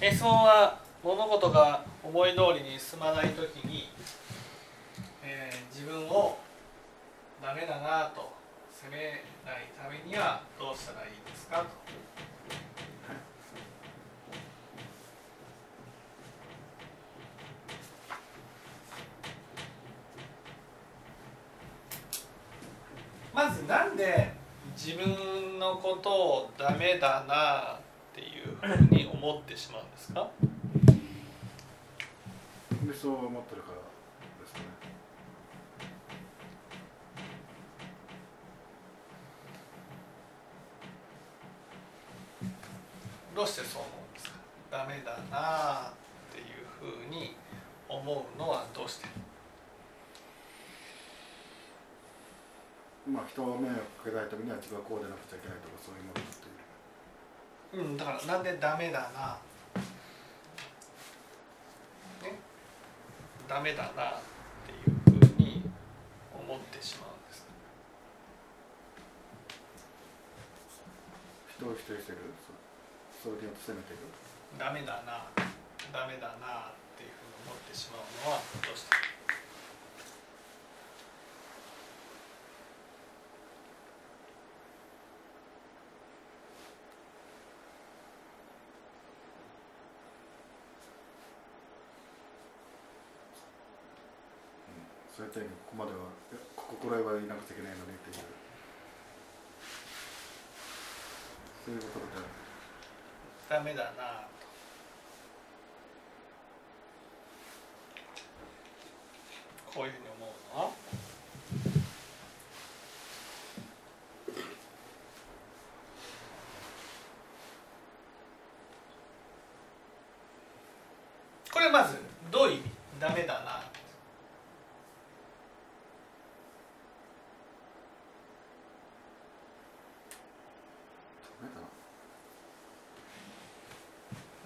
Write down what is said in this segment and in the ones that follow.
質問は物事が思い通りに進まない時に、えー、自分をダメだなと責めないためにはどうしたらいいですかと。まずなんで自分のことをダメだなふうに思ってしまうんですか？理想を持ってるからですかね。どうしてそう思うんですか？ダメだなっていうふうに思うのはどうして？まあ人を迷惑かけないためには自分はこうでなくちゃいけないとかそういうものっていううんだからなんでダメだな。ね。ダメだなっていうふうに思ってしまうんです。人を否定してる？そそれによって責めてる？ダメだな。ダメだなっていうふうに思ってしまうのはどうしてそうやってここまではここくらいはいなくちゃいけないのねっていう。そういうことで。ダメだなこういうふうに思うのはこれまずどういう意味ダメだな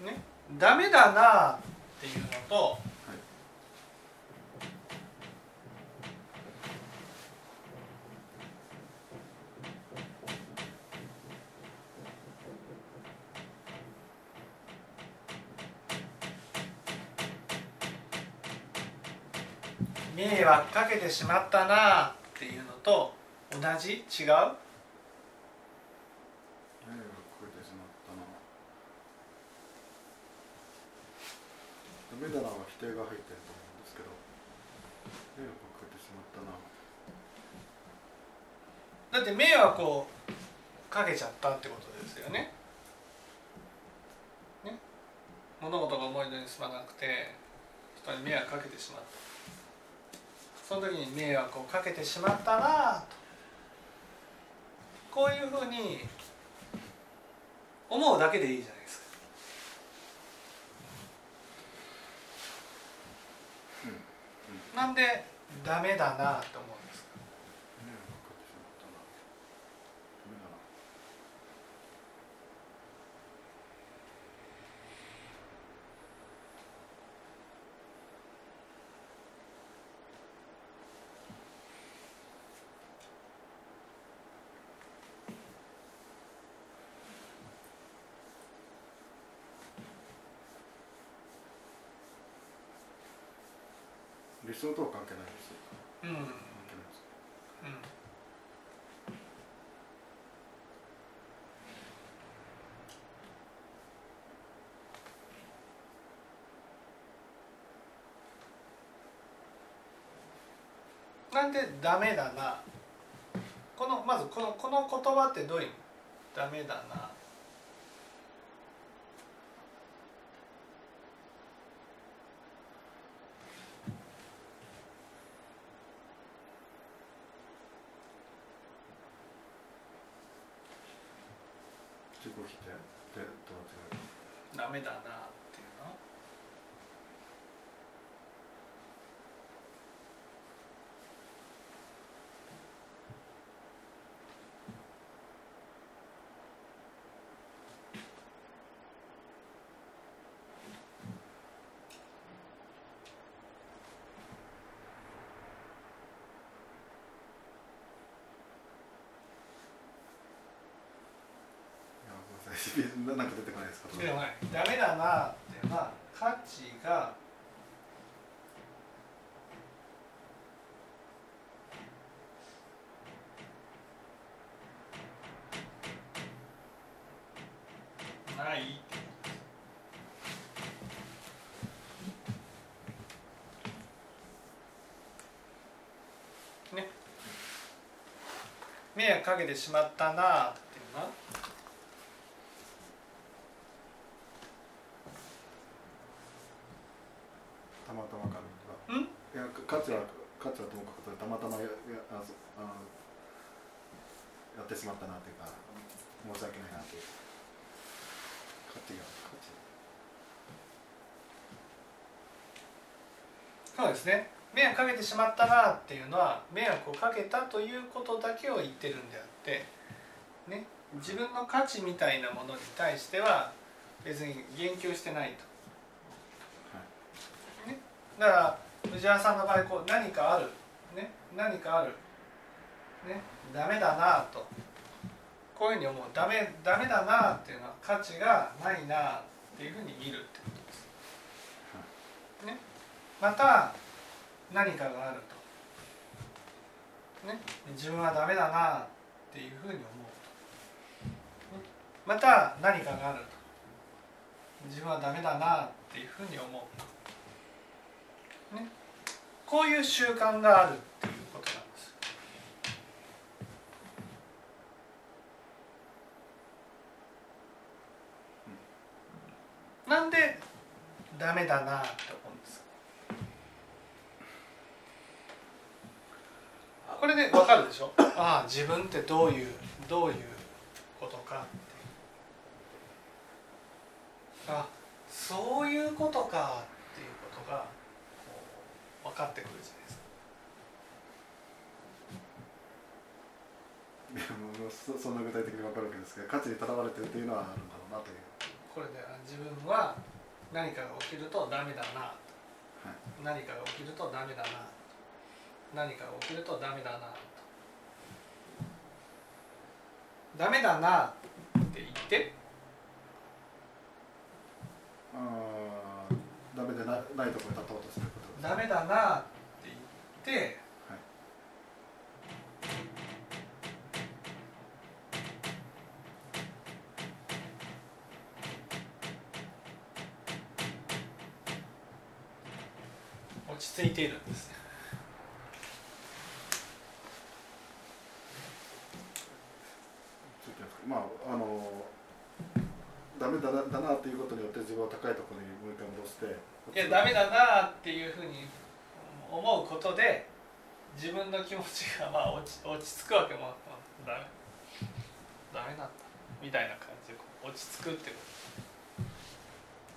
ねダメだな。っていうのと迷惑かけてしまったな。っていうのと同じ？違う迷惑かけてしまったなダメだなは否定が入ってると思うんですけど迷惑かけてしまったなだって迷惑をかけちゃったってことですよね。ね。物事が思い通りに進まなくて人に迷惑かけてしまった。その時に迷惑をかけてしまったなとこういうふうに思うだけでいいじゃないですか。なんでダメだなと思うんですか迷惑かけてしまったなダメだな理想とは関係ないですよ。うん、関係ないですなんでダメだな。このまずこのこの言葉ってどういう意味ダメだな自己否定でとは違うダメだなっていうのいやごめんなんか出てこないですか？でもダメだなっていうのは価値がない。ね。迷惑かけてしまったなっていうのはたまたまかなうんいや価値は価値はともかくたまたまややあそあのやってしまったなっていうか申し訳ないなっていう。価値が価値そうですね。迷惑かけてしまったなっていうのは迷惑をかけたということだけを言ってるんであって、ね、自分の価値みたいなものに対しては別に言及してないと。ね、だから藤原さんの場合こう何かある、ね、何かある、ね、ダメだなとこういうふうに思うダメダメだなっていうのは価値がないなっていうふうに見るってことです。ね、また何かがあると、ね、自分はダメだなっていうふうに思うと、ね。また何かがあると自分はダメだなっていうふうに思うと、ね、こういう習慣があるっていうことなんです。なんでダメだなって思うんです。これで分かるでしょ？ああ自分ってどういうどういうことかってあそういうことかっていうことが分かってくるじゃないですか。いやもうそそんな具体的に分かるわけですけど価値にとらわれてるっていうのはあるんだろうなという、これであ自分は何かが起きるとダメだな。はい、何かが起きるとダメだな。何かが起きるとダメだな。とダメだな。って言って。あーダメでないないところに立とうとすること。ダメだな。って言ってはいているんですまああのダメだなだなっていうことによって自分を高いところにもう一回戻して。いやダメだなっていうふうに思うことで自分の気持ちがまあ落ち落ち着くわけもダメダメなんだみたいな感じで落ち着くってこ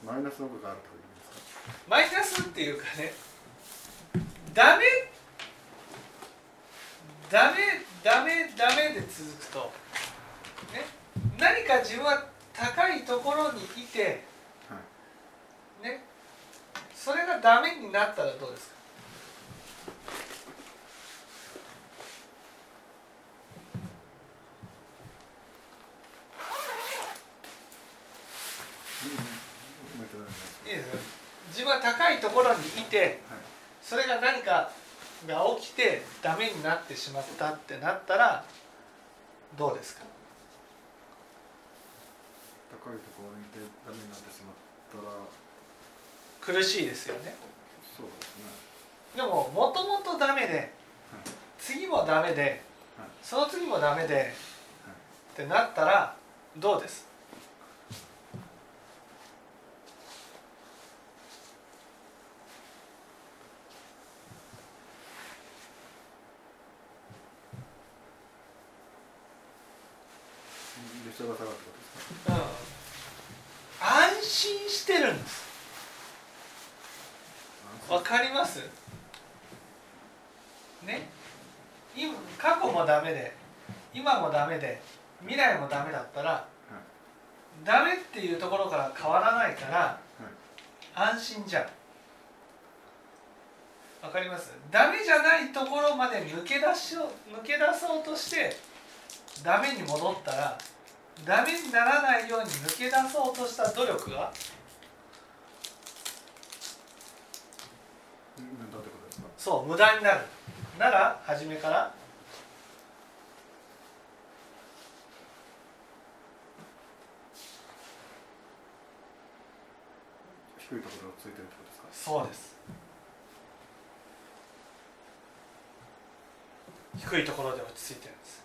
と。マイナスの部分があるという意味ですか？マイナスっていうかねダメ？ダメ？ダメ？ダメ？で続くと。ね？何か自分は高いところにいてはい。ね？それがダメになったらどうですかうんもう一回お願いしますいいですよ自分は高いところにいてはいそれが何かが起きてダメになってしまったってなったらどうですか？高いところにいてダメになってしまったら。苦しいですよね。そうですね。でももともとダメで次もダメではい。その次もダメでってなったらどうです列車が下がってことですかうん安心してるんですわかりますね今過去もダメで今もダメで未来もダメだったらダメっていうところから変わらないから安心じゃん。わかります？ダメじゃないところまで抜け出しよう抜け出そうとしてダメに戻ったらダメにならないように抜け出そうとした努力がそう無駄になる。なら初めから低いところをついてるってことですか？そうです。低いところで落ち着いてるんです。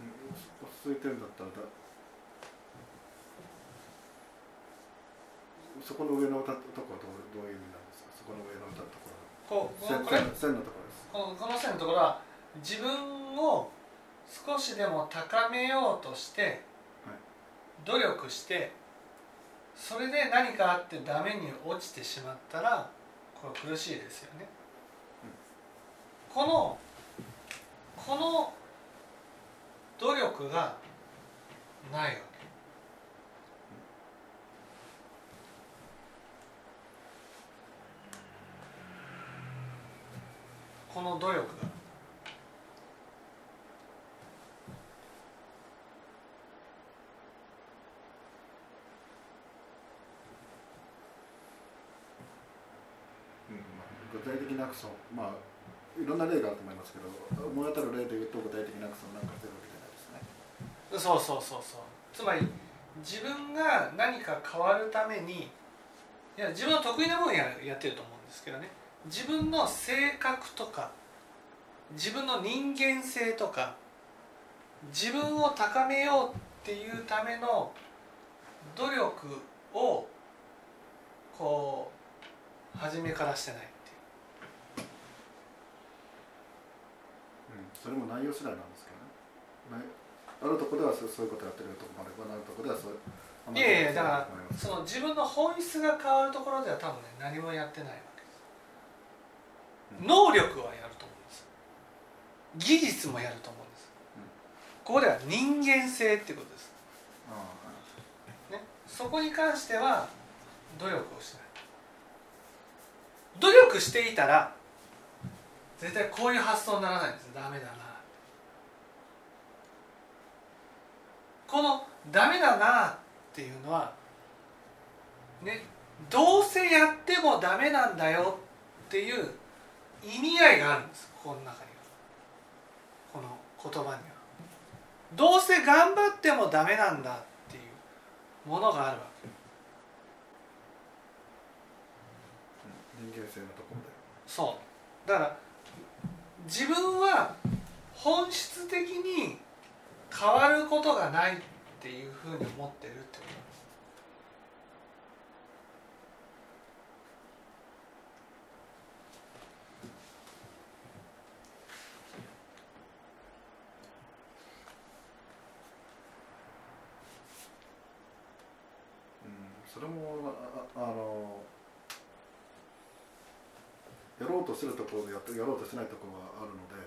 うん落ち着いてるんだったらだそこの上のところはどうどういう意味なんですか？そこの上のところ。こうこ線線のところです。この線のところは自分を少しでも高めようとして努力してそれで何かあってダメに落ちてしまったらこれ苦しいですよね。このこの努力がないわこの努力。具体的なアクションまあいろんな例があると思いますけど思い当たる例で言うと具体的なアクションなんかしてるわけじゃないですね。そうそうそうそう。つまり自分が何か変わるためにいや自分の得意な分野やってると思うんですけどね自分の性格とか自分の人間性とか自分を高めようっていうための努力をこう初めからしてないっていう。うんそれも内容次第なんですけどね。あるとこではそういうことやってるとこもあればあるとこではそういやいやだからその自分の本質が変わるところでは多分ね何もやってないわ能力はやると思うんです。技術もやると思うんです、うんここでは人間性ってことです、ね、そこに関しては努力をしない。努力していたら絶対こういう発想にならないんです。ダメだな。このダメだなっていうのはね。どうせやってもダメなんだよっていう意味合いがあるんですこの中には。この言葉には。どうせ頑張ってもダメなんだっていうものがあるわけ。うん人間性のところで。そう。だから自分は本質的に変わることがないっていうふうに思ってるってことうんそれもあのやろうとしてるところでやってやろうとしてないところがあるので。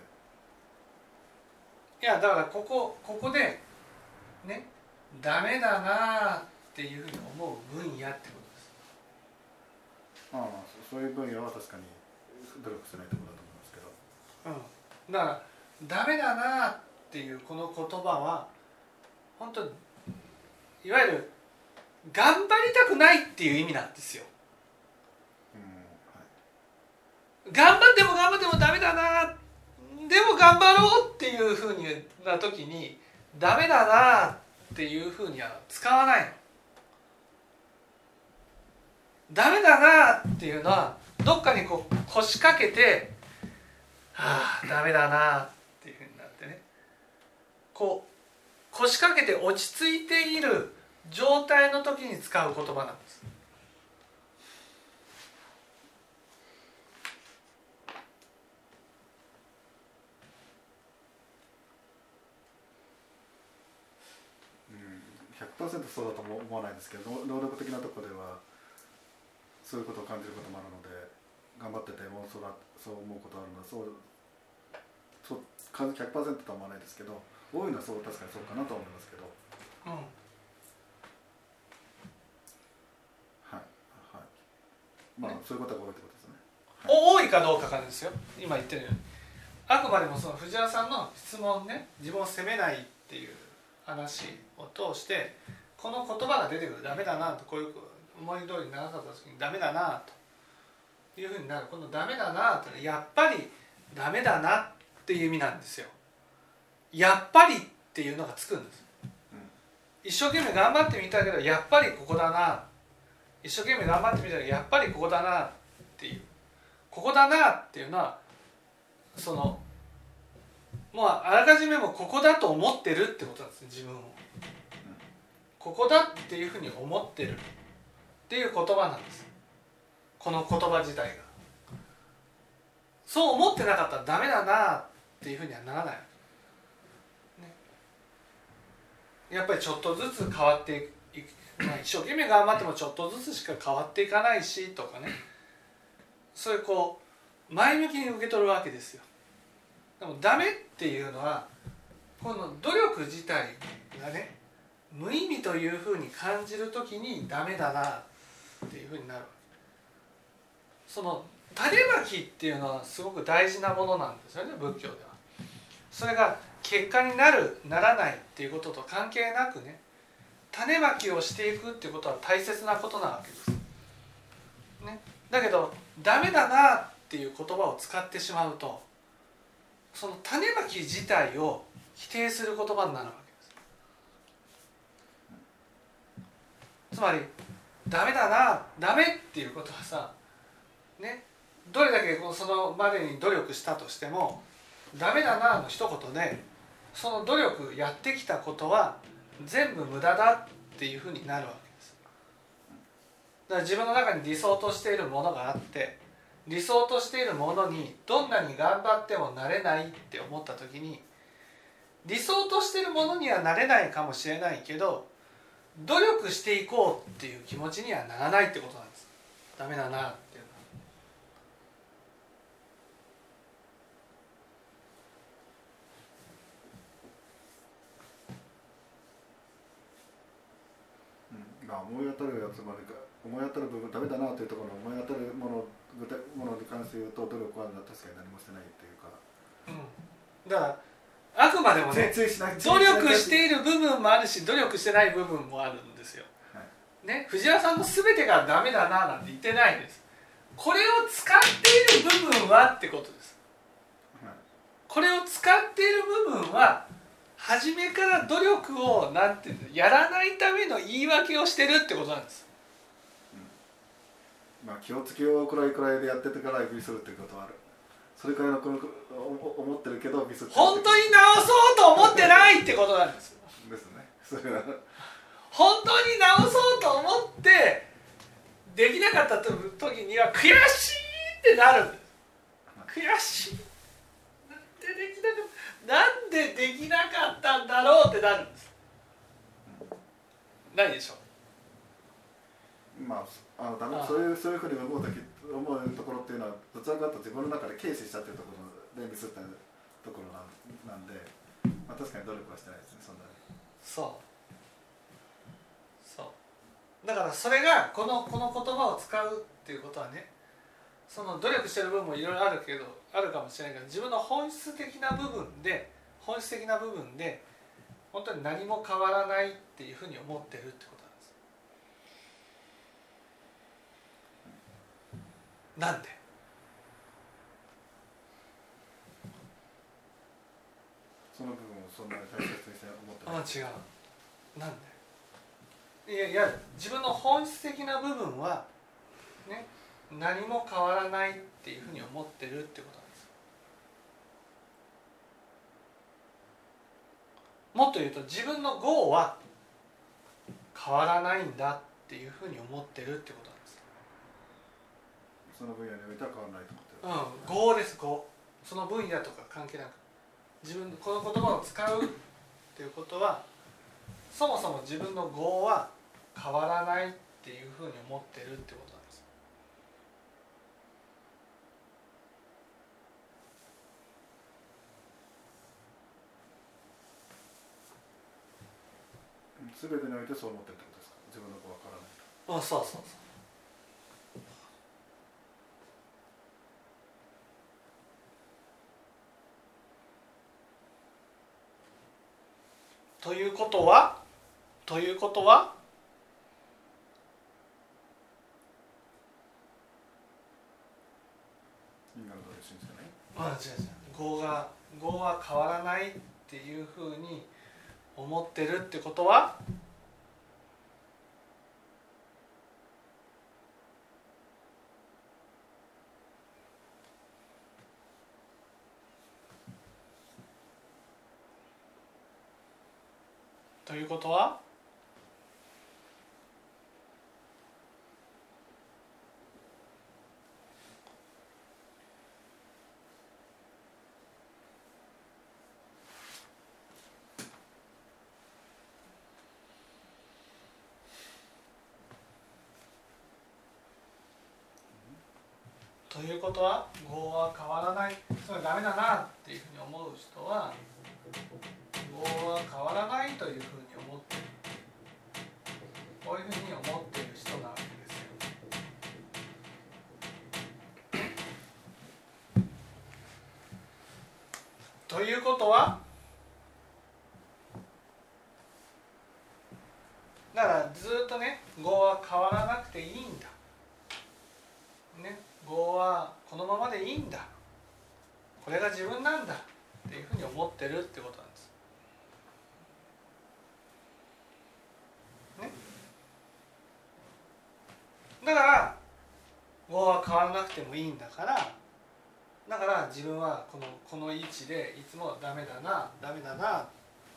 いやだからここここでねダメだなっていうふうに思う分野ってことです。ああそそういう分野は確かに努力してないところだと思いますけど。うん、だからダメだなっていうこの言葉は本当いわゆる頑張りたくないっていう意味なんですよ。頑張っても頑張ってもダメだなでも頑張ろうっていうふうな時にダメだなっていうふうには使わないの。ダメだなっていうのはどっかにこう腰掛けてはあダメだなっていうふうになってね。こう腰掛けて落ち着いている状態の時に使う言葉なんです。うん100%そうだとも思わないんですけど能力的なところではそういうことを感じることもあるので頑張っててもそうだそう思うことあるのはそうそう数100%とは思わないですけど多いのはそう確かにそうかなとは思いますけど。うんまあそういうことが多いってことですね。お多いかどうかからですよ。今言ってるように。あくまでもその藤原さんの質問ね。自分を責めないっていう話を通してこの言葉が出てくるダメだなとこういう思い通りにならなかった時にダメだなというふうになる。このダメだなってやっぱりダメだなっていう意味なんですよ。やっぱりっていうのがつくんです、一生懸命頑張ってみたけどやっぱりここだな一生懸命頑張ってみたらやっぱりここだなっていう。ここだなっていうのはそのもうあらかじめもここだと思ってるってことなんですね自分を。ここだっていうふうに思ってる。っていう言葉なんです。この言葉自体が。そう思ってなかったらダメだなっていうふうにはならない、ね、やっぱりちょっとずつ変わっていく、一生懸命頑張ってもちょっとずつしか変わっていかないしとかね。そういうこう前向きに受け取るわけですよ。でもダメっていうのはこの努力自体がね無意味というふうに感じる時にダメだなっていうふうになる。その種まきっていうのはすごく大事なものなんですよね仏教では。それが結果になるならないっていうことと関係なくね種まきをしていくっていうことは大切なことなわけです。ね、だけどダメだなっていう言葉を使ってしまうとその種まき自体を否定する言葉になるわけです。つまりダメだなダメっていうことはさね。どれだけそのまでに努力したとしてもダメだなの一言でその努力やってきたことは全部無駄だっていうふうになるわけです。だから自分の中に理想としているものがあって理想としているものにどんなに頑張ってもなれないって思った時に理想としているものにはなれないかもしれないけど努力していこうっていう気持ちにはならないってことなんです。ダメだなっていううんまあ思い当たるやつまでか思い当たる部分ダメだなというところの思い当たるもの具体ものに関して言うと努力は確かに何もしてないっていうか、うん、だからあくまでもね努力している部分もあるし努力してない部分もあるんですよ、はい。ね、藤原さんの全てがダメだななんて言ってないんです。これを使っている部分はってことです。はい。これを使っている部分は初めから努力をなんてやらないための言い訳をしてるってことなんです。まあ気をつけようくらいくらいでやっててからミスるってことはある。それくらいのこのお思ってるけどミス本当に直そうと思ってないってことなんです。ですね。それは本当に直そうと思ってできなかった時には悔しいってなる。悔しい。なんでできなかったなんでできなかったんだろうってなるんです。ないでしょまああのダメああ。そういうそういうふうに思う時思うところっていうのはどちらかというと自分の中で軽視したっていうところでミスったところなんなんで、まあ、確かに努力はしてないですねそんなに。そう。そう。だからそれがこのこの言葉を使うっていうことはねその努力してる部分もいろいろあるけどあるかもしれないけど自分の本質的な部分で本質的な部分で本当に何も変わらないっていうふうに思ってるってことなんです。なんで？その部分をそんなに大切にして思ってあ違う。なんで？いやいや自分の本質的な部分はね何も変わらないっていうふうに思ってるってことなんです。もっと言うと自分の業は変わらないんだっていうふうに思ってるってことなんです。その分野においては変わらないと思ってる、うん、業です業。その分野とか関係なく。自分この言葉を使うっていうことはそもそも自分の業は変わらないっていうふうに思ってるってことすべてにおいてそう思ってるってことですか？自分の子わからないあそうそうそう。ということは？ということは？あ、違う違う。業が変わらないっていうふうに思ってるってことは？ということは？いうことは業は変わらない。それはダメだなっていうふうに思う人は業は変わらないというふうに思っている。こういうふうに思っている人なわけですよ。ということはだからずっとね業は変わらなくていいんだ。業はこのままでいいんだこれが自分なんだっていうふうに思ってるってことなんです。ね、だから業は変わらなくてもいいんだからだから自分はこのこの位置でいつもダメだなダメだな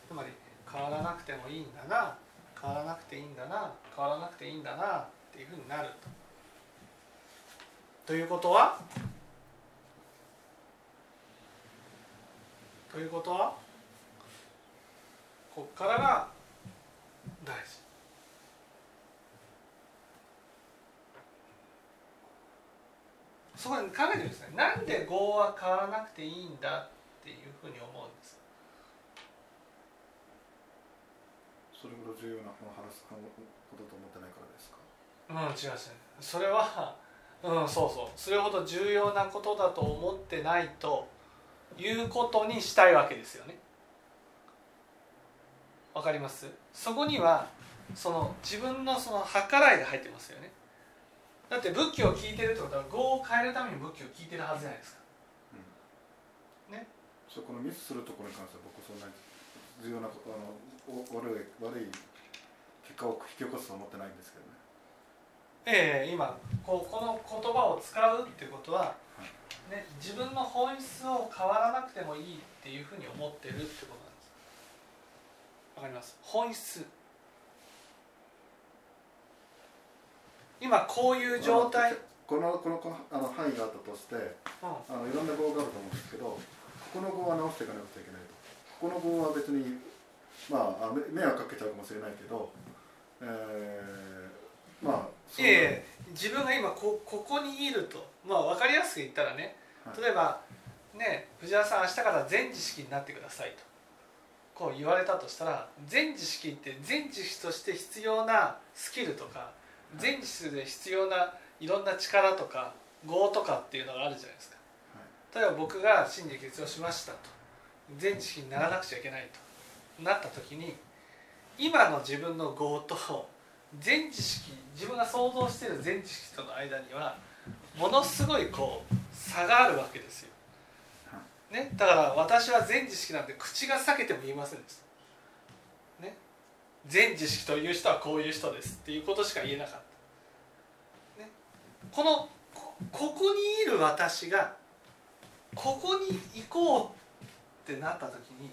つまり変わらなくてもいいんだな変わらなくていいんだな変わらなくていいんだなっていうふうになると。ということは？ということは？こっからが大事。そこで考えてるんですね。なんで業は変わらなくていいんだっていうふうに思うんです。それほど重要な話すことと思ってないからですか？うん違う。それはうんそうそう。それほど重要なことだと思ってないということにしたいわけですよね。わかります？そこにはその自分のその計らいが入ってますよね。だって仏教を聞いてるってことは業を変えるために仏教を聞いてるはずじゃないですか。そこのミスするところに関しては僕そんなに重要なことあのお悪い悪い結果を引き起こすと思ってないんですけどねええ今こうこの言葉を使うっていうことは、ね、自分の本質を変わらなくてもいいっていうふうに思ってるってことなんですわかります？本質。今こういう状態、このこのこのあの範囲があったとしてうん。あのいろんな語があると思うんですけどここの語は直していかなくちゃいけないと。ここの語は別にまあ迷惑かけちゃうかもしれないけど、えー、まあそいえいえ自分が今こここにいると。まあ分かりやすく言ったらね。はい。例えばね藤原さん明日から全知識になってくださいと。こう言われたとしたら全知識って全知識として必要なスキルとか全知識で必要ないろんな力とか業とかっていうのがあるじゃないですか。例えば僕が真理決をしましたと。全知識にならなくちゃいけないと。なった時に今の自分の業と全知識自分が想像している全知識との間にはものすごいこう差があるわけですよ。ね、だから私は全知識なんて口が裂けても言いませんでした。ね、全知識という人はこういう人ですっていうことしか言えなかった。ね、このこここにいる私がここに行こうってなった時に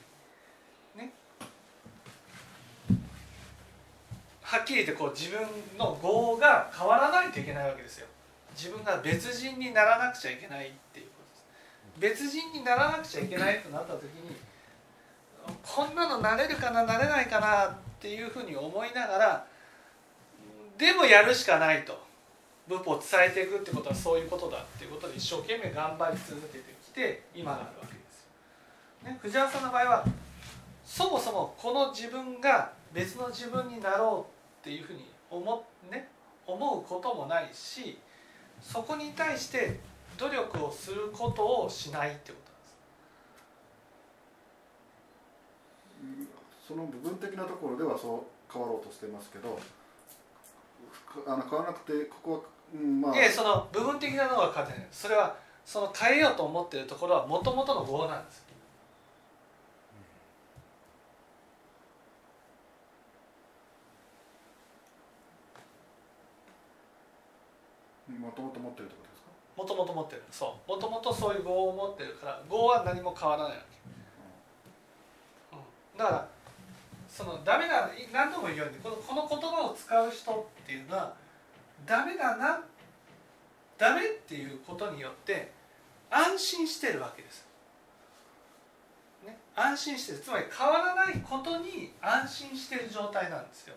はっきり言ってこう自分の業が変わらないといけないわけですよ。自分が別人にならなくちゃいけないっていうことです。別人にならなくちゃいけないとなった時にこんなのなれるかななれないかなっていうふうに思いながらでもやるしかないと。仏法を伝えていくってことはそういうことだっていうことで一生懸命頑張り続けてきて今があるわけですよ。ね、藤原さんの場合はそもそもこの自分が別の自分になろうっていうふうに思,、ね、思うこともないしそこに対して努力をすることをしないってことなんです。その部分的なところではそう変わろうとしてますけどあの変わらなくてここは、うん、まあいやその部分的なのは変わってないそれはその変えようと思っているところはもともとの業なんですもともと持ってるってことですか？もともと持ってる。そう。もともとそういう業を持ってるから業は何も変わらないわけ、うん、だからそのダメな何度も言うようにこのこの言葉を使う人っていうのはダメだなダメっていうことによって安心してるわけです、ね、安心してる。つまり変わらないことに安心してる状態なんですよ、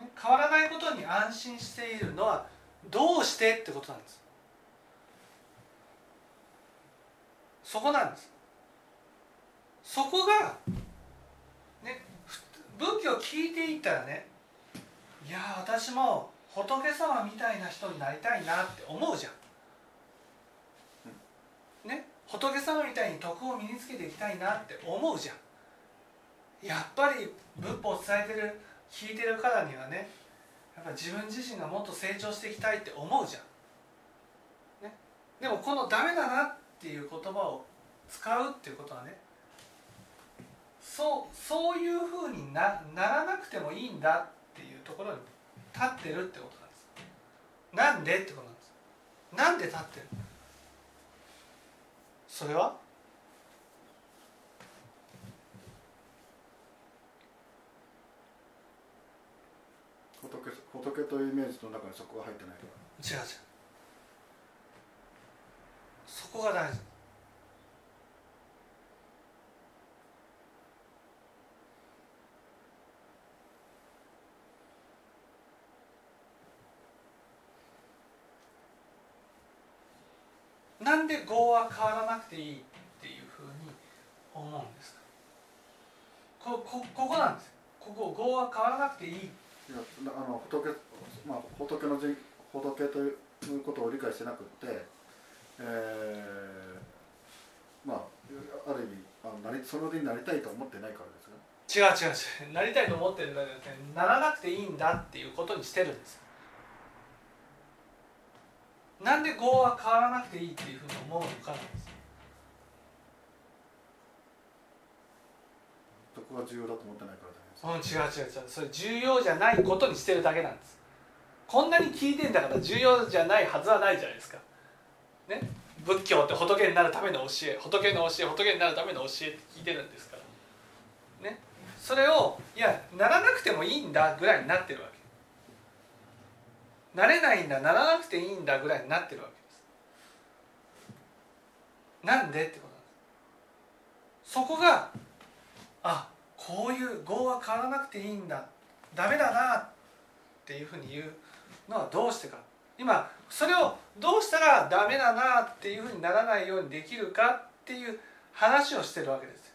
ね、変わらないことに安心しているのはどうしてってことなんです。そこなんです。そこがね仏教を聞いていったらねいや私も仏様みたいな人になりたいなって思うじゃん。ね仏様みたいに徳を身につけていきたいなって思うじゃん。やっぱり仏法を伝えてる聞いてるからにはねっぱ自分自身がもっと成長していきたいって思うじゃん、ね、でもこの「ダメだな」っていう言葉を使うっていうことはねそうそういうふうになならなくてもいいんだっていうところに立ってるってことなんです。なんでってことなんです。なんで立ってるそれは？仏仏というイメージの中にそこが入ってないから。違う違う。そこが大事。なんで業は変わらなくていいっていうふうに思うんですか？ここここなんです。ここ業は変わらなくていい。あの仏,、まあ、仏の人仏ということを理解してなくって、えー、まあある意味あのなりそのになりたいと思ってないからですが違う違う違う。なりたいと思ってるんだけどねならなくていいんだっていうことにしてるんです。なんで業は変わらなくていいっていうふうに思うのかなんです。そこが重要だと思ってないからうん違う違う違う。それ重要じゃないことにしてるだけなんです。こんなに聞いてんだから重要じゃないはずはないじゃないですか。ね？仏教って仏になるための教え仏の教え仏になるための教えって聞いてるんですから。ね？それをいやならなくてもいいんだぐらいになってるわけ。なれないんだならなくていいんだぐらいになってるわけです。なんで？ってことなんです。そこがあこういう業は変わらなくていいんだダメだなっていうふうに言うのはどうしてか今それをどうしたらダメだなっていうふうにならないようにできるかっていう話をしてるわけです。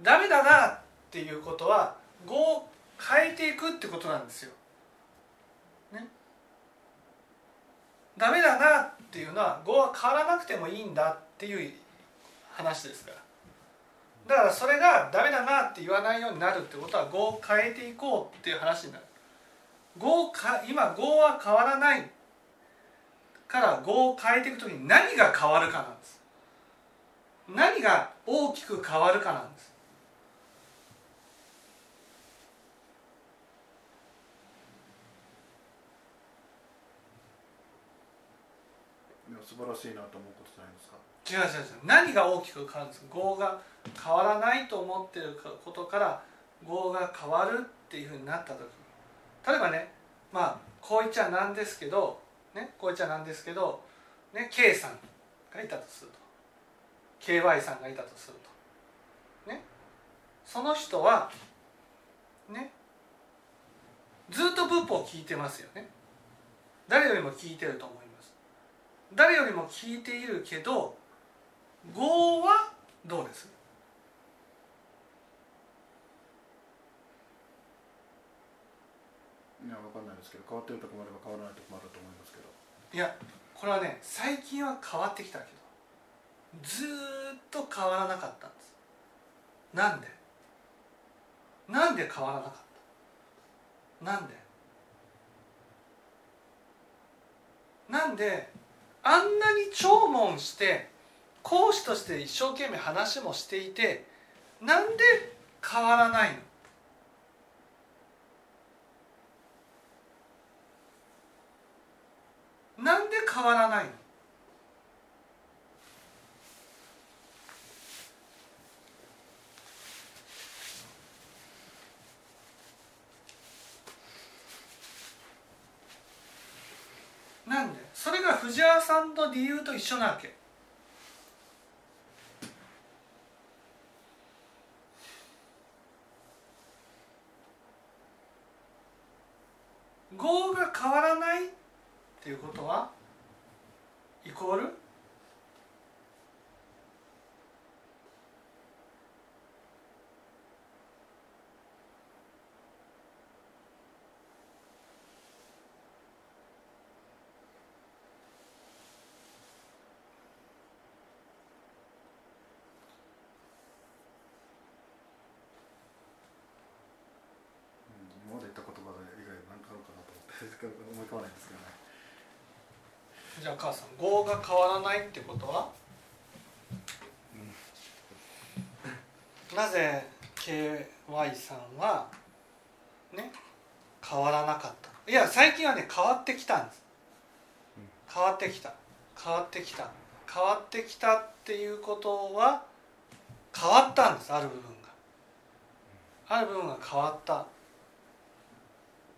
ダメだなっていうことは業を変えていくってことなんですよ。ね。ダメだなっていうのは業は変わらなくてもいいんだっていう話ですから。だからそれがダメだなって言わないようになるってことは業を変えていこうっていう話になる。業か今業は変わらないから業を変えていく時に何が変わるかなんです。何が大きく変わるかなんです。いや素晴らしいなと思う違う違う違う。何が大きく変わるんですか業が変わらないと思ってることから業が変わるっていうふうになった時。例えばねまあこう言っちゃなんですけどねこう言っちゃなんですけどね K さんがいたとすると。KY さんがいたとすると。ねその人はねずっと仏法を聞いてますよね。誰よりも聞いてると思います。誰よりも聞いているけど業はどうです？いやわかんないですけど変わってるとこもあれば変わらないとこもあると思いますけど。いやこれはね最近は変わってきたけどずーっと変わらなかったんです。なんで？なんで変わらなかった？なんで？なんであんなに聴聞して講師として一生懸命話もしていてなんで変わらないの？なんで変わらないの？なんで？それが藤原さんの理由と一緒なわけ業が変わらないっていうことはイコールうん今まで言った言葉で以外何かあるかなと思って思い浮かばないんですけどねじゃあ母さん業が変わらないってことは、なぜ KY さんはね変わらなかったいや最近はね変わってきたんです。変わってきた。変わってきた。変わってきたっていうことは変わったんですある部分が。ある部分が変わった。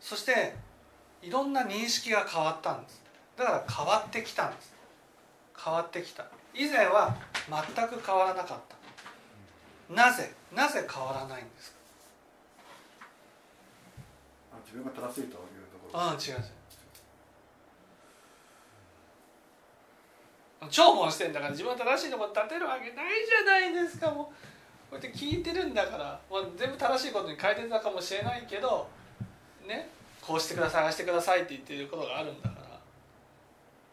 そしていろんな認識が変わったんです。だから変わってきたんです。変わってきた。以前は全く変わらなかった。なぜ？なぜ変わらないんですか？あ自分が正しいというところ。ああ違う違う。聴聞してんだから自分は正しいとこ立てるわけないじゃないですか。もうこうやって聞いてるんだから、まあ、全部正しいことに変えてたかもしれないけどねこうしてくださいああしてくださいって言ってることがあるんだ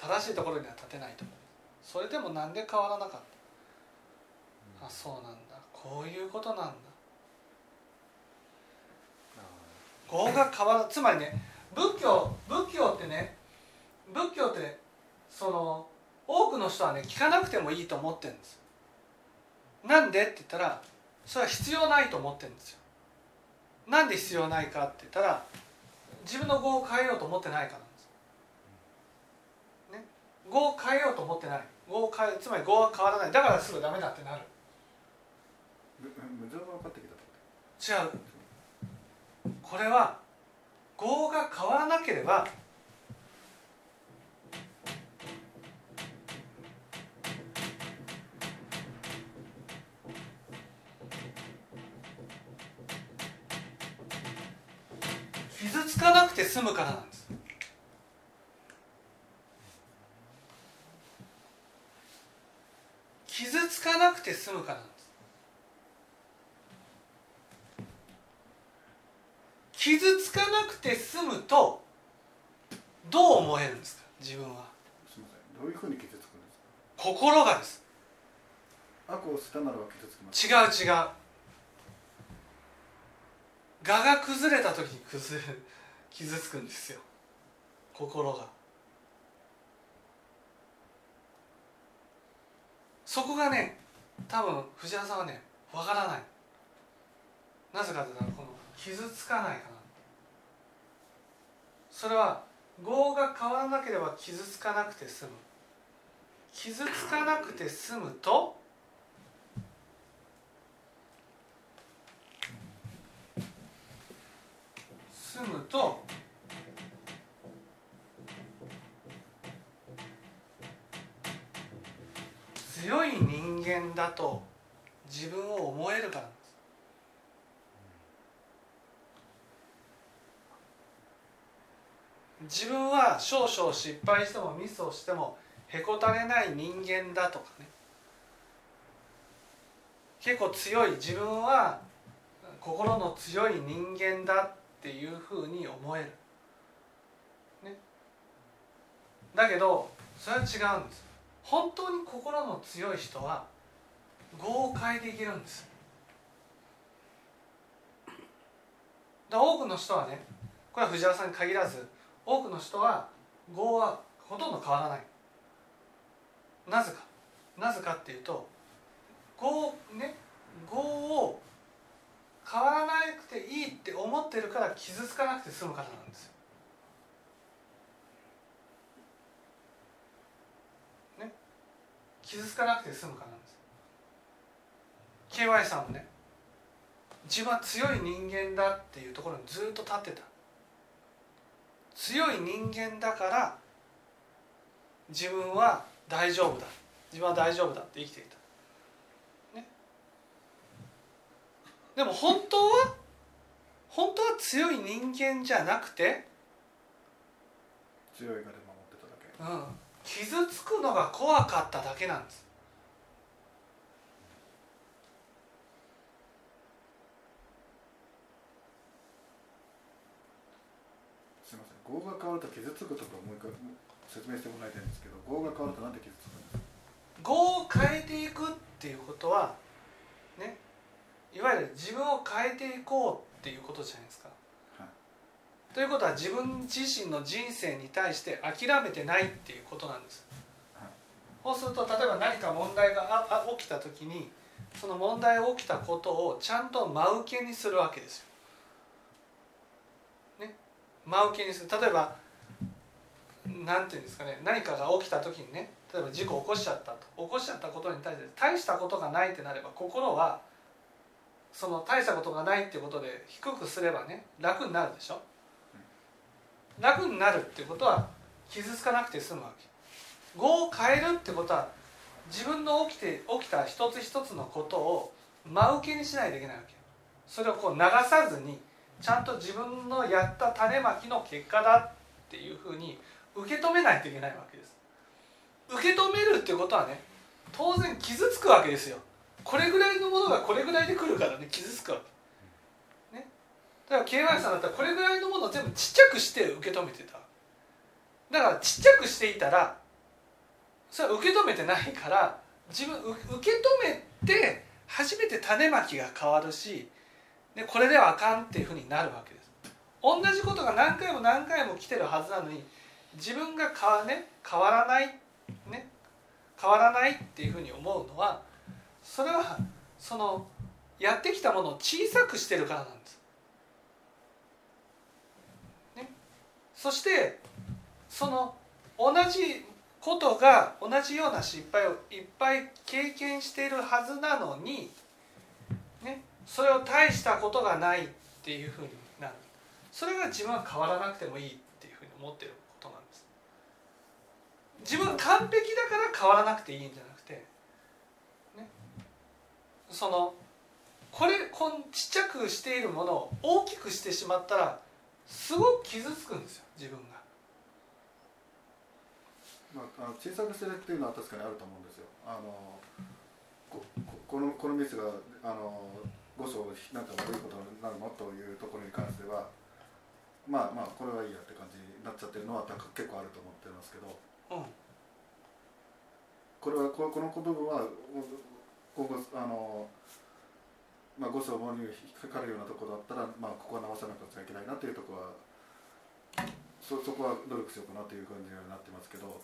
正しいところには立てないと。思うそれでもなんで変わらなかった、あそうなんだ。こういうことなんだ。業が変わる。つまりね仏教仏教ってね仏教ってその多くの人はね聞かなくてもいいと思ってるんですなんでって言ったらそれは必要ないと思ってるんですよ。なんで必要ないかって言ったら自分の業を変えようと思ってないから5を変えようと思ってない。5を変えつまり5は変わらない。だからすぐダメだってなる。違うこれは5が変わらなければ傷つかなくて済むからなんだかなくて済むからなんです。傷つかなくて済むとどう思えるんですか？自分は。すみません。どういうふうに傷つくんです心がです。か悪を捨てならば傷つきます。違う違う。我が崩れた時に崩れ傷つくんですよ。心がそこがね多分藤原さんはねわからない。なぜかというとこの傷つかないからそれは業が変わらなければ傷つかなくて済む。傷つかなくて済むと済むと強い人間だと自分を思えるから。自分は少々失敗してもミスをしてもへこたれない人間だとかね。結構強い。自分は心の強い人間だっていうふうに思える、ね、だけどそれは違うんです。本当に心の強い人は豪快できるんです。で多くの人はねこれは藤原さんに限らず多くの人は業はほとんど変わらない。なぜか。なぜかっていうと業ね業を変わらなくていいって思ってるから傷つかなくて済むからなんですよ。ね傷つかなくて済むからなんです。KY さんもね自分は強い人間だっていうところにずっと立ってた。強い人間だから自分は大丈夫だ。自分は大丈夫だって生きていた。でも本当は本当は強い人間じゃなくて強いがで守ってただけ、うん、傷つくのが怖かっただけなんです。すみません。業が変わると傷つくとかもう一回説明してもらいたいんですけど業が変わるとなんで傷つくんですか？業を変えていくっていうことはねいわゆる自分を変えていこうっていうことじゃないですか。ということは自分自身の人生に対して諦めてないっていうことなんです。そうすると例えば何か問題があ起きた時にその問題起きたことをちゃんと真受けにするわけですよ。ね、真受けにする例えば何て言うんですかね？何かが起きた時にね例えば事故起こしちゃったと起こしちゃったことに対して大したことがないってなれば心はその大したことがないっていうことで低くすればね楽になるでしょ？楽になるっていうことは傷つかなくて済むわけ。業を変えるってことは自分の起きて起きた一つ一つのことを真受けにしないといけないわけ。それをこう流さずにちゃんと自分のやった種まきの結果だっていうふうに受け止めないといけないわけです。受け止めるってことはね当然傷つくわけですよ。これぐらいのものがこれぐらいで来るからね傷つくわけ、だから KY さんだったらこれぐらいのものを全部ちっちゃくして受け止めてただからちっちゃくしていたらそれは受け止めてないから自分受け止めて初めて種まきが変わるしでこれではあかんっていうふうになるわけです同じことが何回も何回も来てるはずなのに自分が変わ,、ね、変わらないね変わらないっていうふうに思うのはそれはそのやってきたものを小さくしてるからなんです。そしてその同じことが同じような失敗をいっぱい経験しているはずなのに、ね、それを大したことがないっていうふうになる。それが自分は変わらなくてもいいっていうふうに思ってることなんです。自分完璧だから変わらなくていいんじゃないそのこれこんちっちゃくしているものを大きくしてしまったらすごく傷つくんですよ自分が。まあ、あの小さくしてるっていうのは確かにあると思うんですよ。あのここのこのミスがあの誤書なんか悪いことになるの？というところに関してはまあまあこれはいいやって感じになっちゃってるのは結構あると思ってますけど、うん、これはここの部分は今後あの、まあ、誤差に引っかかるようなところだったら、まあ、ここは直さなくちゃいけないなというところはそそこは努力しようかなという感じにはなってますけど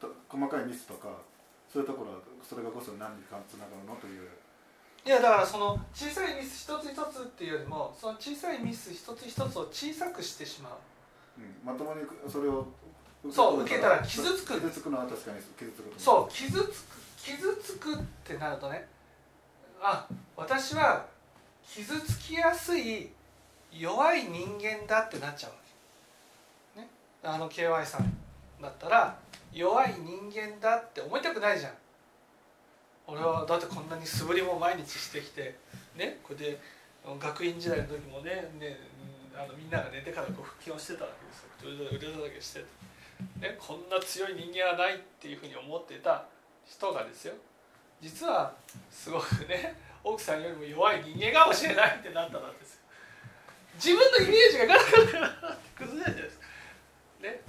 細かいミスとかそういうところはそれが誤差に何につながるのという。いやだからその小さいミス一つ一つっていうよりもその小さいミス一つ一つを小さくしてしまう、うん、まともにそれをそう受けたら傷つく。傷つくのは確かに傷つくそう傷つく傷つくってなるとねあ私は傷つきやすい弱い人間だってなっちゃうわけ、ね、あの KY さんだったら弱い人間だって思いたくないじゃん。俺はだってこんなに素振りも毎日してきてね。これで学院時代の時もねねあのみんなが寝てからこう腹筋をしてたわけですよ。腕だけしてて、ね、こんな強い人間はないっていうふうに思ってた人がですよ。実はすごくね奥さんよりも弱い人間かもしれないってなったらですよ。自分のイメージがガラガラガラって崩れないじゃないです。か。ね。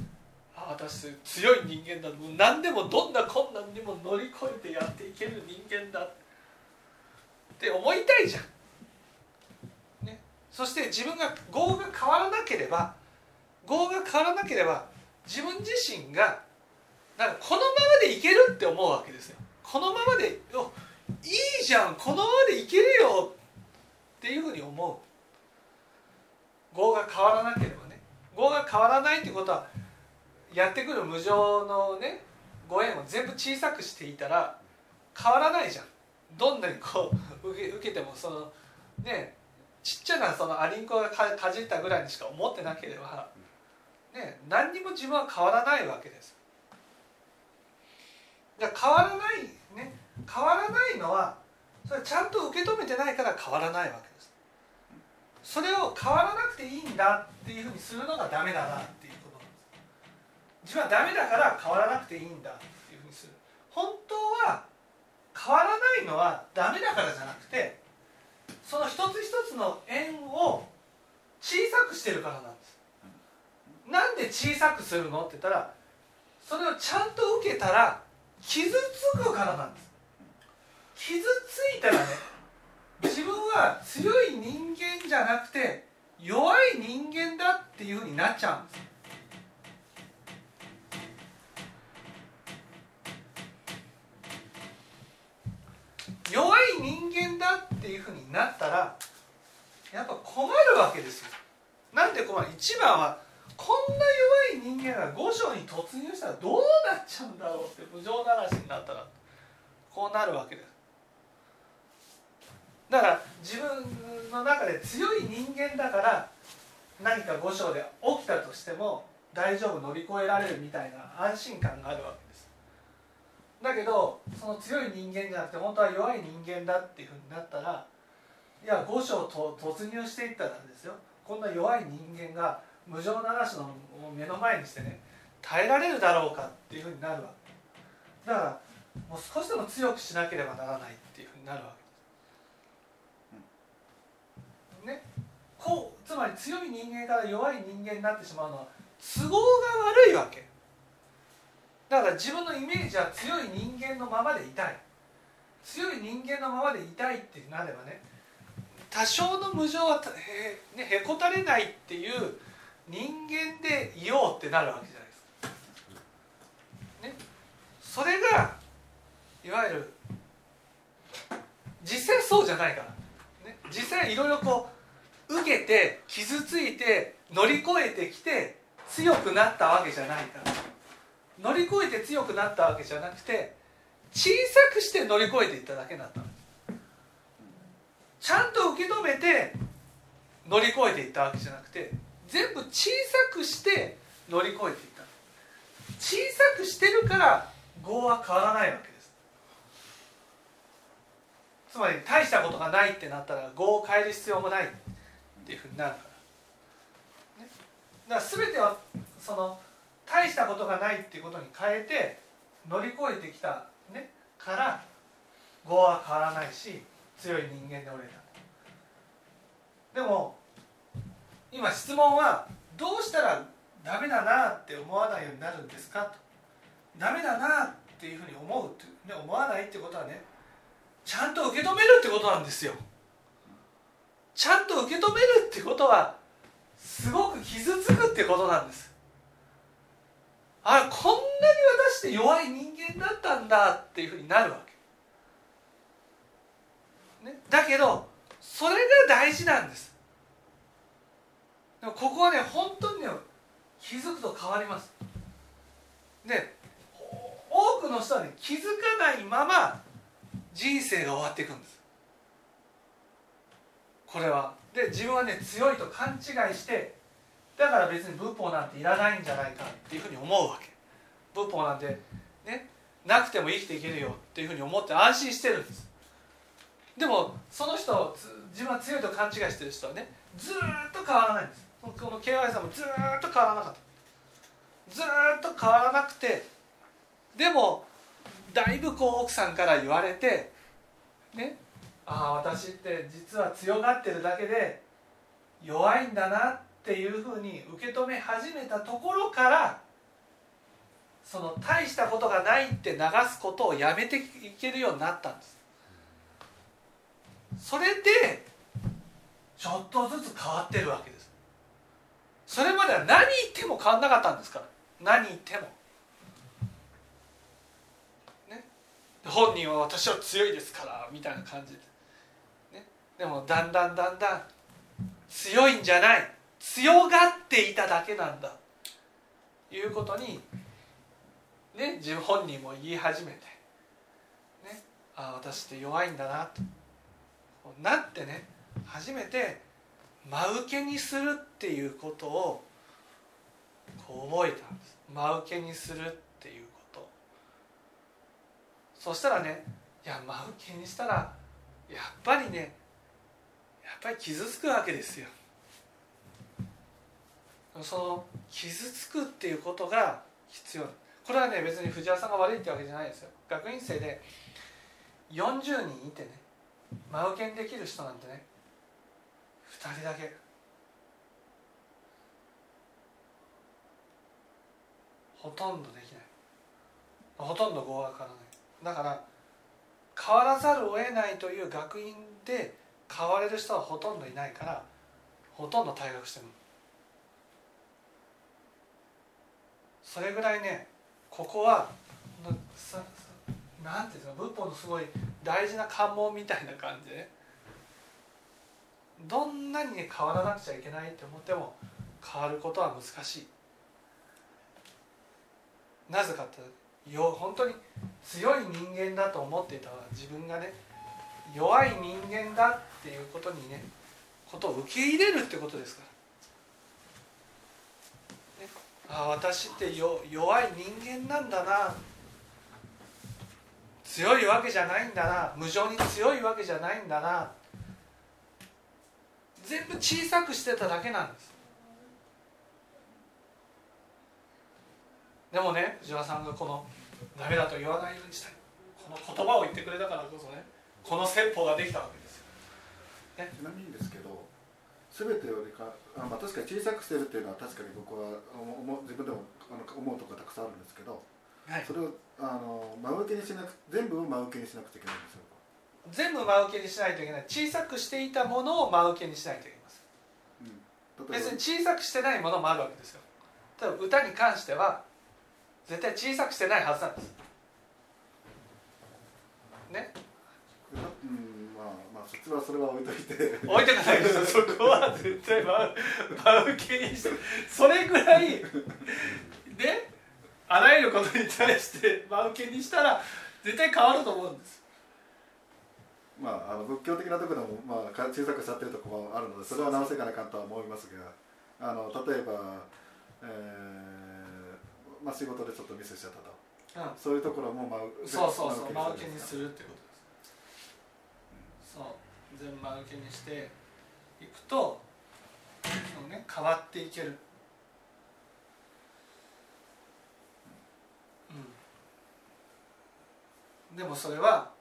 あ私強い人間だ。もう何でもどんな困難にも乗り越えてやっていける人間だって思いたいじゃん。ね、そして自分が業が変わらなければ業が変わらなければ自分自身がなんかこのままでいけるって思うわけですよ。このままでよいいじゃんこのままでいけるよっていうふうに思う。業が変わらなければね。業が変わらないってことはやってくる無常のねご縁を全部小さくしていたら変わらないじゃん。どんなにこう受け受けてもそのねちっちゃなそのアリンコがかかじったぐらいにしか思ってなければ、ね、何にも自分は変わらないわけです。だ変わらないね変わらないのはそれちゃんと受け止めてないから変わらないわけです。それを変わらなくていいんだっていうふうにするのがダメだなっていうことなんです。自分はダメだから変わらなくていいんだっていうふうにする。本当は変わらないのはダメだからじゃなくてその一つ一つの円を小さくしてるからなんですなんで小さくするのって言ったらそれをちゃんと受けたら傷つくからなんです。傷ついたらね自分は強い人間じゃなくて弱い人間だっていうふうになっちゃうんです。弱い人間だっていうふうになったらやっぱ困るわけですよ。なんで困る？一番はこんな弱い人間が五章に突入したらどうなっちゃうんだろうって無情な話になったらこうなるわけです。だから自分の中で強い人間だから何か五章で起きたとしても大丈夫乗り越えられるみたいな安心感があるわけです。だけどその強い人間じゃなくて本当は弱い人間だっていうふうになったらいや五章と突入していったらですよ。こんな弱い人間が無情な話の目の前にしてね耐えられるだろうかっていうふうになるわけ。だからもう少しでも強くしなければならないっていうふうになるわけです。ね。こうつまり強い人間から弱い人間になってしまうのは都合が悪いわけ。だから自分のイメージは強い人間のままでいたい。強い人間のままでいたいってなればね多少の無情はへ,、ね、へこたれないっていう人間でいようってなるわけじゃないですか。ね、それがいわゆる実際そうじゃないから、ね、実際いろいろこう受けて傷ついて乗り越えてきて強くなったわけじゃないから。乗り越えて強くなったわけじゃなくて小さくして乗り越えていっただけだったちゃんと受け止めて乗り越えていったわけじゃなくて全部小さくして乗り越えていた。小さくしてるから業は変わらないわけです。つまり大したことがないってなったら業を変える必要もないっていうふうになるから、ね、だから全てはその大したことがないっていうことに変えて乗り越えてきた、ね、から業は変わらないし強い人間でおれたでも今質問はどうしたらダメだなって思わないようになるんですかと。ダメだなっていうふうに思うって、ね、思わないってことはねちゃんと受け止めるってことなんですよ。ちゃんと受け止めるってことはすごく傷つくってことなんです。あこんなに私って弱い人間だったんだっていうふうになるわけ、ね、だけどそれが大事なんです。でもここはね本当にね気づくと変わります。で多くの人はね気づかないまま人生が終わっていくんです。これは。で自分はね強いと勘違いしてだから別に仏法なんていらないんじゃないかっていうふうに思うわけ。仏法なんてねなくても生きていけるよっていうふうに思って安心してるんです。でもその人自分は強いと勘違いしてる人はねずっと変わらないんです。この KY さんもずっと変わらなかった。ずっと変わらなくてでもだいぶこう奥さんから言われてねああ私って実は強がってるだけで弱いんだなっていうふうに受け止め始めたところからその大したことがないって流すことをやめていけるようになったんです。それでちょっとずつ変わってるわけです。それまでは何言っても変わんなかったんですから。何言っても。ね。本人は私は強いですからみたいな感じで、ね、でもだんだんだんだん強いんじゃない。強がっていただけなんだ。いうことにね自分本人も言い始めて。ね。ああ私って弱いんだなと。なってね初めて真受けにするっていうことをこう覚えたんです。真受けにするっていうこと。そしたらねいや真受けにしたらやっぱりねやっぱり傷つくわけですよ。その傷つくっていうことが必要。これはね別に藤原さんが悪いってわけじゃないですよ。学院生で40人いてね真受けにできる人なんてね2人だけ。ほとんどできない。ほとんど合格からない。だから変わらざるを得ないという学院で変われる人はほとんどいないからほとんど退学してるそれぐらいねここはなんていうの仏法のすごい大事な関門みたいな感じでね。どんなに、ね、変わらなくちゃいけないって思っても変わることは難しい。なぜかってよ本当に強い人間だと思っていた自分がね弱い人間だっていうことにねことを受け入れるってことですから、ね、ああ私ってよ弱い人間なんだな。強いわけじゃないんだな。無情に強いわけじゃないんだな。全部小さくしてただけなんです。でもね藤原さんがこの「ダメだと言わないようにしたい」この言葉を言ってくれたからこそねこの説法ができたわけですよ、ね、ちなみにですけど全てよりかあ、まあ、確かに小さくしてるっていうのは確かに僕は思自分でもあの思うところたくさんあるんですけど、はい、それをあの真受けにしなく全部を真受けにしなくちゃいけないんですよ全部真受けにしないといけない。小さくしていたものを真受けにしないといけます、うん、別に小さくしてないものもあるわけですよ。例えば歌に関しては絶対小さくしてないはずなんです。ね？うんまあまあそっちはそれは置いといて。置いてかないですそこは絶対真真受けにしてそれぐらいねあらゆることに対して真受けにしたら絶対変わると思うんですまあ、あの仏教的なところでも、まあ、小さくしちゃってるところもあるのでそれは直せかなかんとは思いますがあの例えば、えーまあ、仕事でちょっとミスしちゃったと、うん、そういうところも、まあ、そうそうそう真受けにするってことです、うん、そう。全部真受けにしていくとね、変わっていける。うん。でもそれは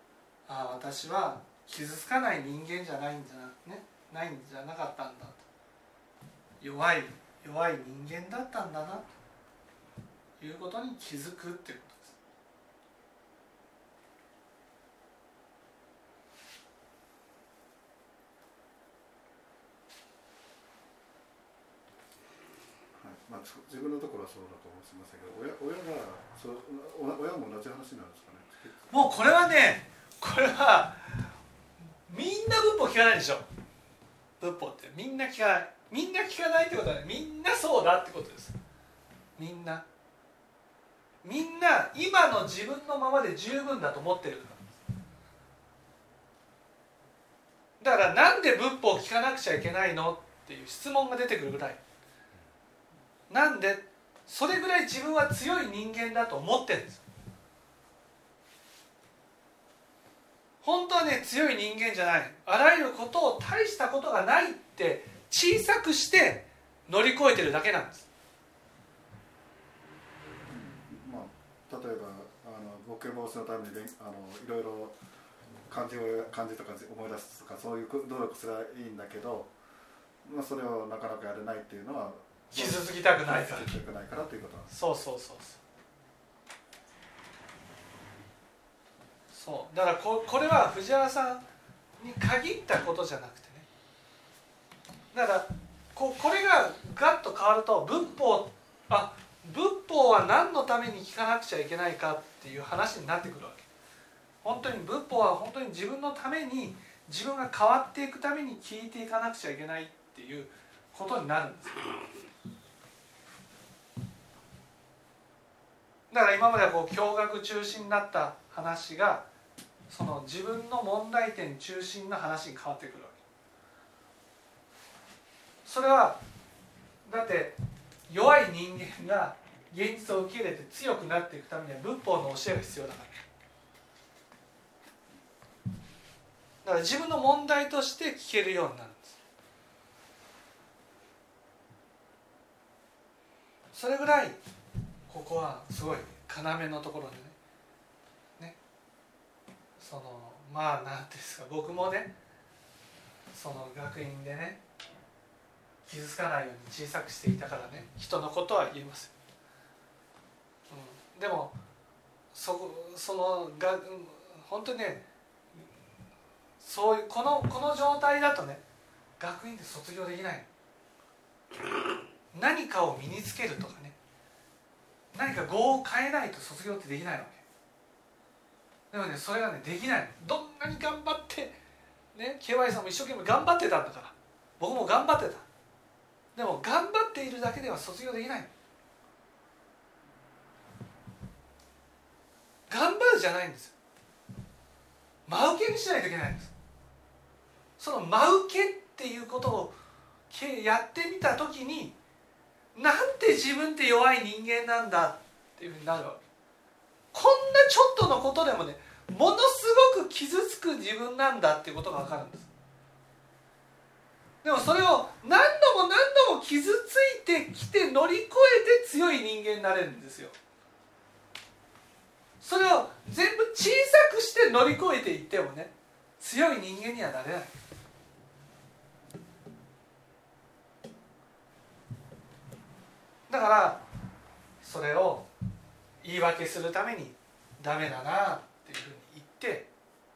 ああ私は傷つかない人間じゃないんじゃな,、ね、ないんじゃなかったんだと。弱い弱い人間だったんだなということに気づくっていうことです。まあ、自分のところはそうだと思います。けど親親がそう親も同じ話なんですかね。もうこれはねこれはみんな仏法聞かないでしょ。仏法って。みんな聞かない。みんな聞かないってことは、ね、みんなそうだってことです。みんな。みんな今の自分のままで十分だと思ってるだからなんで仏法を聞かなくちゃいけないのっていう質問が出てくるぐらい。なんでそれぐらい自分は強い人間だと思ってるんです。本当はね強い人間じゃない。あらゆることを大したことがないって小さくして乗り越えてるだけなんです、まあ、例えばあのボケ防止のためにあのいろいろ漢字を漢字とか思い出すとかそういう努力すればいいんだけど、まあ、それをなかなかやれないっていうのは傷つきたくないから。傷つきたくないからということなんです。そうそうそうそうそう。だからここれは藤原さんに限ったことじゃなくてね。だからここれがガッと変わると仏法あ仏法は何のために聞かなくちゃいけないかっていう話になってくるわけ。本当に仏法は本当に自分のために自分が変わっていくために聞いていかなくちゃいけないっていうことになるんですだから今まではこう驚愕中心になった話がその自分の問題点中心の話に変わってくるわけ。それはだって弱い人間が現実を受け入れて強くなっていくためには仏法の教えが必要だから。だから自分の問題として聞けるようになるんです。それぐらいここはすごい要のところでね。そのまあ何ていうんですか僕もねその学院でね傷つかないように小さくしていたからね人のことは言えません、うん、でもそそのが本当にねそういうこのこの状態だとね学院で卒業できない。何かを身につけるとかね何か語を変えないと卒業ってできないわけ。でもねそれがねできないどんなに頑張ってね KY さんも一生懸命頑張ってたんだから。僕も頑張ってた。でも頑張っているだけでは卒業できない頑張るじゃないんですよ。真受けにしないといけないんです。その真受けっていうことをやってみた時になんて自分って弱い人間なんだっていうふうになるわけ。こんなちょっとのことでもねものすごく傷つく自分なんだっていうことが分かるんです。でもそれを何度も何度も傷ついてきて乗り越えて強い人間になれるんですよ。それを全部小さくして乗り越えていってもね強い人間にはなれない。だからそれを言い訳するためにダメだなっていうふうに言って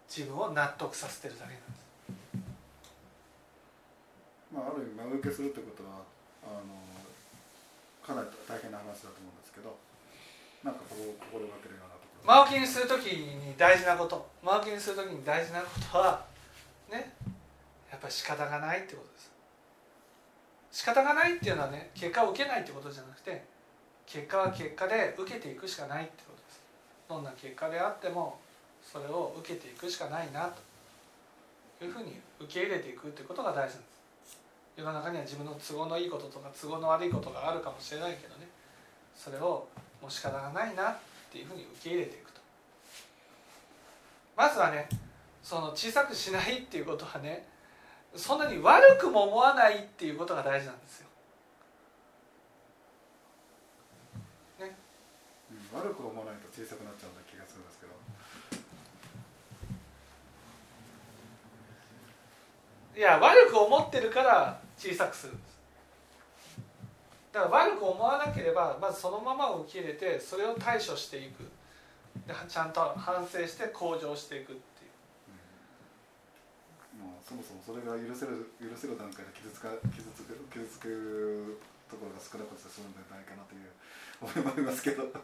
自分を納得させてるだけなんです。まあ、ある意味真受けするってことはあのかなり大変な話だと思うんですけどなんかこう心がけるようなところ。真受けにする時に大事なこと真受けにする時に大事なことはねやっぱり仕方がないってことです。仕方がないっていうのはね結果を受けないってことじゃなくて結果は結果で受けていくしかないってことです。どんな結果であってもそれを受けていくしかないなというふうに受け入れていくってことが大事なんです。世の中には自分の都合のいいこととか都合の悪いことがあるかもしれないけどね。それをもう仕方がないなっていうふうに受け入れていくと。まずはねその小さくしないっていうことはねそんなに悪くも思わないっていうことが大事なんですよ。ね、うん、悪く思わないと小さくなっちゃうような気がするんですけど。いや悪く思ってるから小さくするんです。だから悪く思わなければまずそのままを受け入れてそれを対処していく。でちゃんと反省して向上していくっていう、うん、まあ、そもそもそれが許せる許せる段階で傷つか傷つく傷つくところが少なくて済むんじゃないかなという思いますけど、うん。ま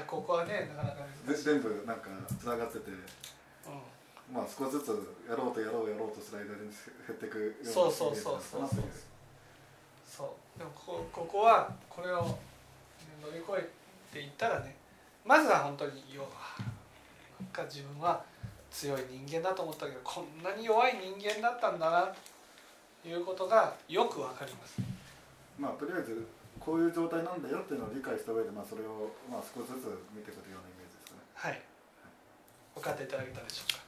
あ、ここはねなかなか全部なんかつながってて、うん。まあ少しずつやろうとやろうやろうとする間に減っていくようなそうそうそうそう。そうそうでもこここはこれを乗り越えていったらねまずは本当に弱なんか自分は強い人間だと思ったけどこんなに弱い人間だったんだなということがよくわかります。まあとりあえずこういう状態なんだよっていうのを理解した上で、まあ、それをまあ少しずつ見ていくようなイメージですかね。はい。分かっていただけたでしょうか。